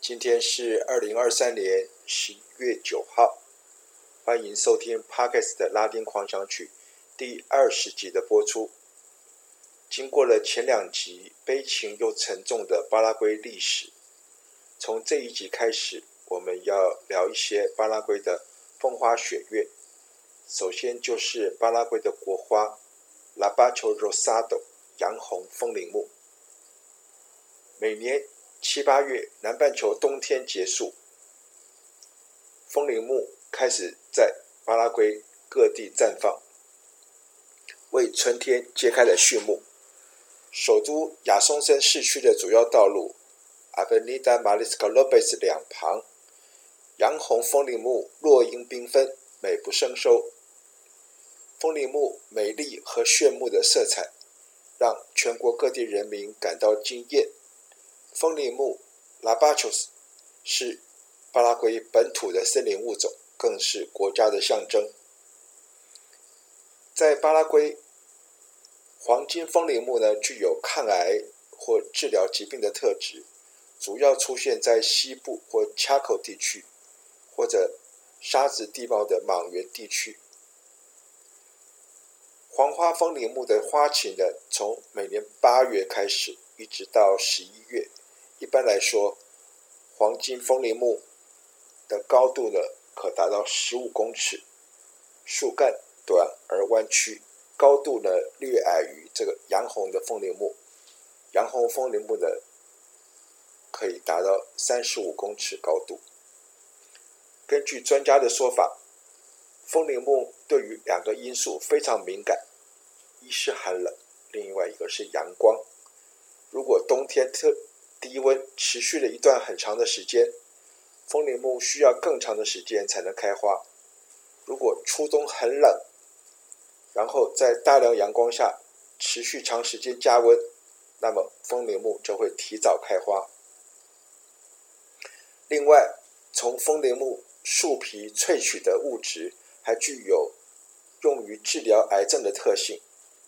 今天是二零二三年十一月九号，欢迎收听 Podcast 拉丁狂想曲。第二十集的播出，经过了前两集悲情又沉重的巴拉圭历史，从这一集开始，我们要聊一些巴拉圭的风花雪月。首先就是巴拉圭的国花，Labacho Rosado 洋红风铃木。每年七八月，南半球冬天结束，风铃木开始在巴拉圭各地绽放。为春天揭开了序幕。首都亚松森市区的主要道路 Avenida Marisca Lopez 两旁，洋红风铃木落英缤纷，美不胜收。风铃木美丽和炫目的色彩，让全国各地人民感到惊艳。风铃木 Labachos 是巴拉圭本土的森林物种，更是国家的象征。在巴拉圭，黄金风铃木呢，具有抗癌或治疗疾病的特质，主要出现在西部或恰口地区，或者沙质地貌的莽原地区。黄花风铃木的花期呢，从每年八月开始，一直到十一月。一般来说，黄金风铃木的高度呢，可达到十五公尺，树干。短而弯曲，高度呢略矮于这个洋红的风铃木。洋红风铃木的可以达到三十五公尺高度。根据专家的说法，风铃木对于两个因素非常敏感，一是寒冷，另外一个是阳光。如果冬天特低温持续了一段很长的时间，风铃木需要更长的时间才能开花。如果初冬很冷，然后在大量阳光下持续长时间加温，那么风铃木就会提早开花。另外，从风铃木树皮萃取的物质还具有用于治疗癌症的特性。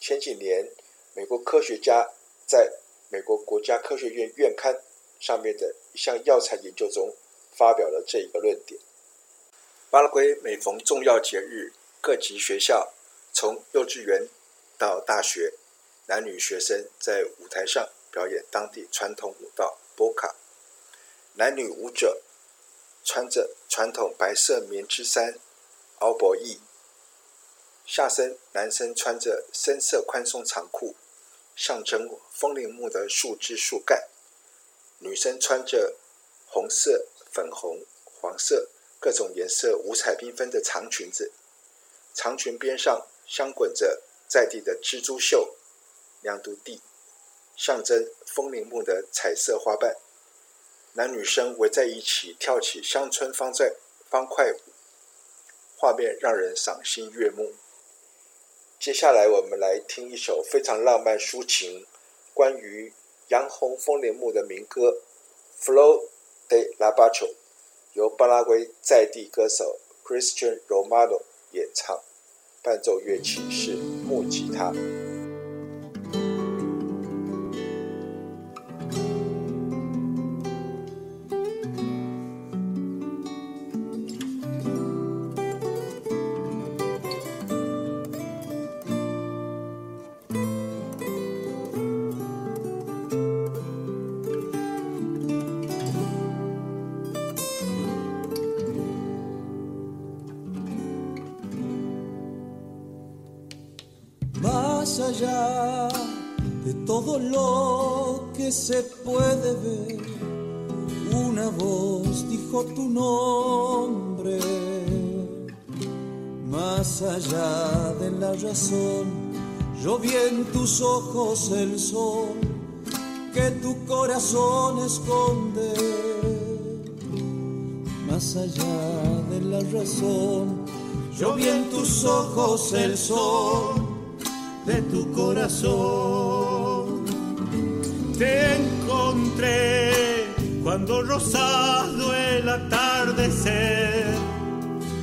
前几年，美国科学家在美国国家科学院院刊上面的一项药材研究中发表了这一个论点。巴拉圭每逢重要节日，各级学校。从幼稚园到大学，男女学生在舞台上表演当地传统舞蹈波卡。男女舞者穿着传统白色棉织衫奥博伊，下身男生穿着深色宽松长裤，象征风铃木的树枝树干。女生穿着红色、粉红、黄色各种颜色五彩缤纷的长裙子，长裙边上。镶滚着在地的蜘蛛绣、亮度地，象征风铃木的彩色花瓣。男女生围在一起跳起乡村方块方块舞，画面让人赏心悦目。接下来，我们来听一首非常浪漫抒情、关于洋红枫铃木的民歌《Flow de Labacho》，由巴拉圭在地歌手 Christian Romano 演唱。伴奏乐器是木吉他。más allá de todo lo que se puede ver. Una voz dijo tu nombre, más allá de la razón. Yo vi en tus ojos el sol que tu corazón esconde. Más allá de la razón, yo vi en tus ojos el sol tu corazón. Te encontré cuando rosado el atardecer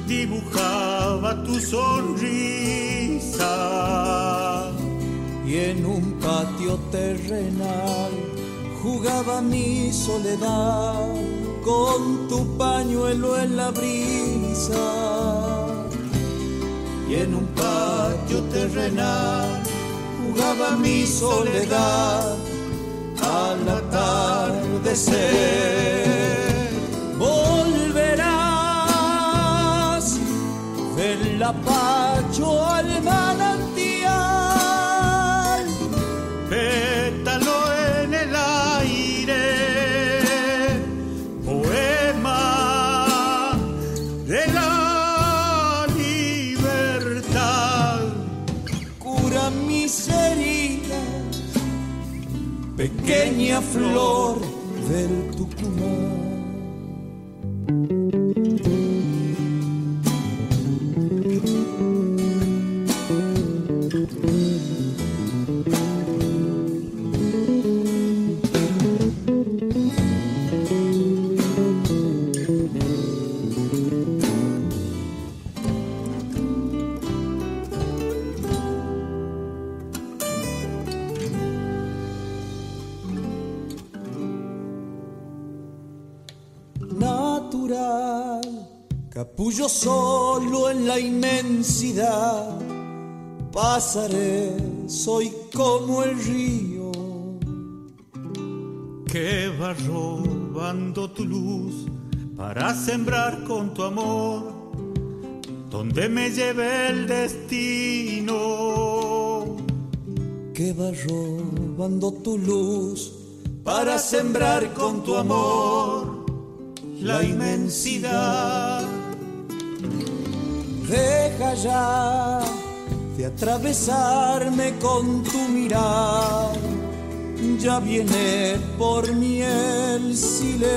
dibujaba tu sonrisa. Y en un patio terrenal jugaba mi soledad con tu pañuelo en la brisa. Y en un terrenal jugaba mi soledad al atardecer. Volverás del apacho pequeña flor del Tucumán. Capullo solo en la inmensidad. Pasaré, soy como el río que va robando tu luz para sembrar con tu amor donde me lleve el destino. Que va robando tu luz para sembrar con tu amor la inmensidad. Deja ya de atravesarme con tu mirar. Ya viene por mí el silencio.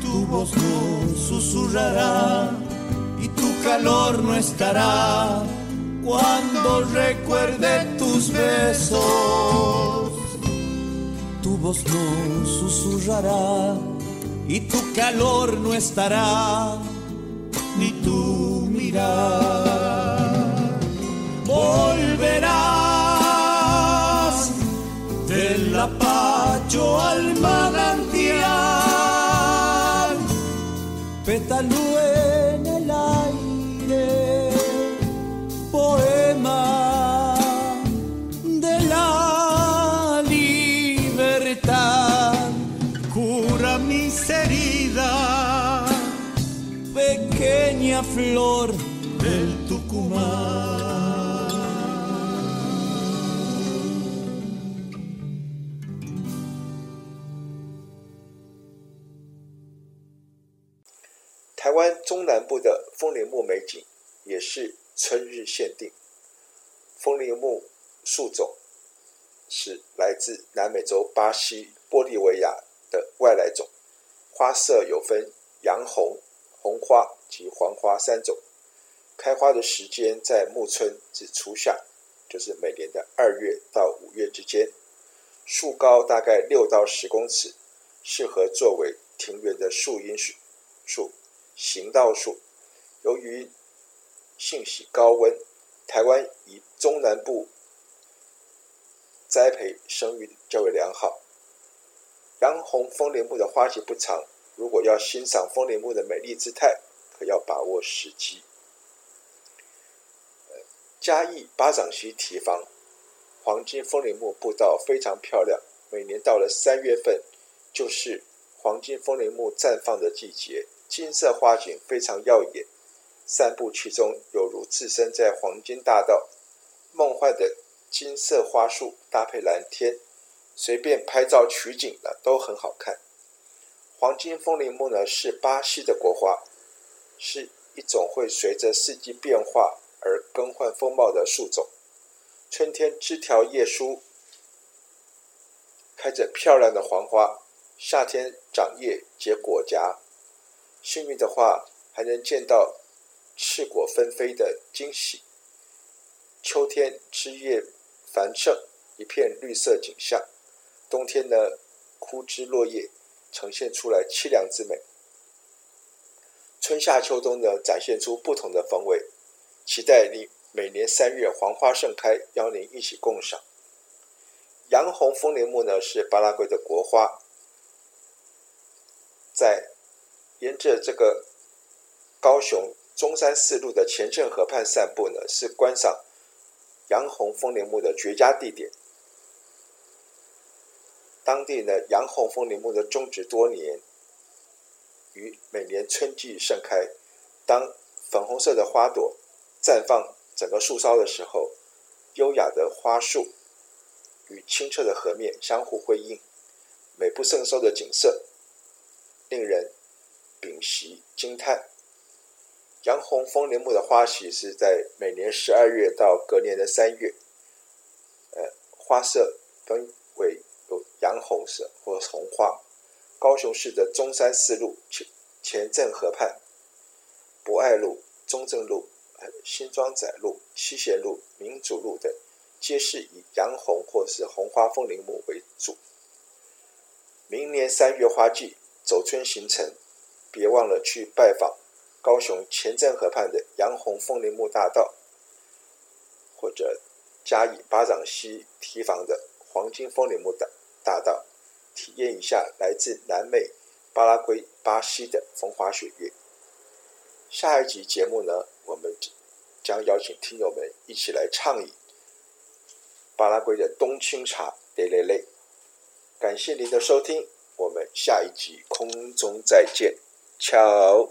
Tu voz no susurrará y tu calor no estará cuando recuerde tus besos. Tu voz no susurrará y tu calor no estará, ni tu mirar. Volverás del apacho al manantial, pétalo pequeña flor del Tucumán. 台湾中南部的风铃木美景也是春日限定。风铃木树种是来自南美洲巴西、玻利维亚的外来种，花色有分洋红、红花及黄花三种。开花的时间在暮春至初夏，就是每年的二月到五月之间。树高大概六到十公尺，适合作为庭园的树荫树。行道树，由于性喜高温，台湾以中南部栽培生育较为良好。洋红风铃木的花期不长，如果要欣赏风铃木的美丽姿态，可要把握时机。嘉义八掌溪堤防黄金风铃木步道非常漂亮，每年到了三月份，就是黄金风铃木绽放的季节。金色花景非常耀眼，散步其中犹如置身在黄金大道。梦幻的金色花束搭配蓝天，随便拍照取景的都很好看。黄金风铃木呢是巴西的国花，是一种会随着四季变化而更换风貌的树种。春天枝条叶疏，开着漂亮的黄花；夏天长叶结果荚，幸运的话还能见到赤果纷飞的惊喜。秋天枝叶繁盛，一片绿色景象；冬天呢，枯枝落叶，呈现出来凄凉之美。春夏秋冬呢，展现出不同的风味。期待你每年三月黄花盛开，邀您一起共赏。洋红风铃木呢，是巴拉圭的国花，在沿着这个高雄中山四路的前镇河畔散步呢，是观赏洋红风铃木的绝佳地点。当地呢，洋红风铃木的种植多年，于每年春季盛开。当粉红色的花朵绽放整个树梢的时候，优雅的花束与清澈的河面相互辉映，美不胜收的景色，令人屏息惊叹。洋红风铃木的花期是在每年十二月到隔年的三月，呃，花色分为有洋红色或红花。高雄市的中山四路前前镇河畔、博爱路、中正路。新庄仔路、七贤路、民主路等，皆是以洋红或是红花风铃木为主。明年三月花季走春行程，别忘了去拜访高雄前镇河畔的洋红风铃木大道，或者嘉义八掌溪堤防的黄金风铃木大大道，体验一下来自南美巴拉圭、巴西的风花雪月。下一集节目呢，我们将邀请听友们一起来畅饮巴拉圭的冬青茶 Tereré。感谢您的收听，我们下一集空中再见，瞧。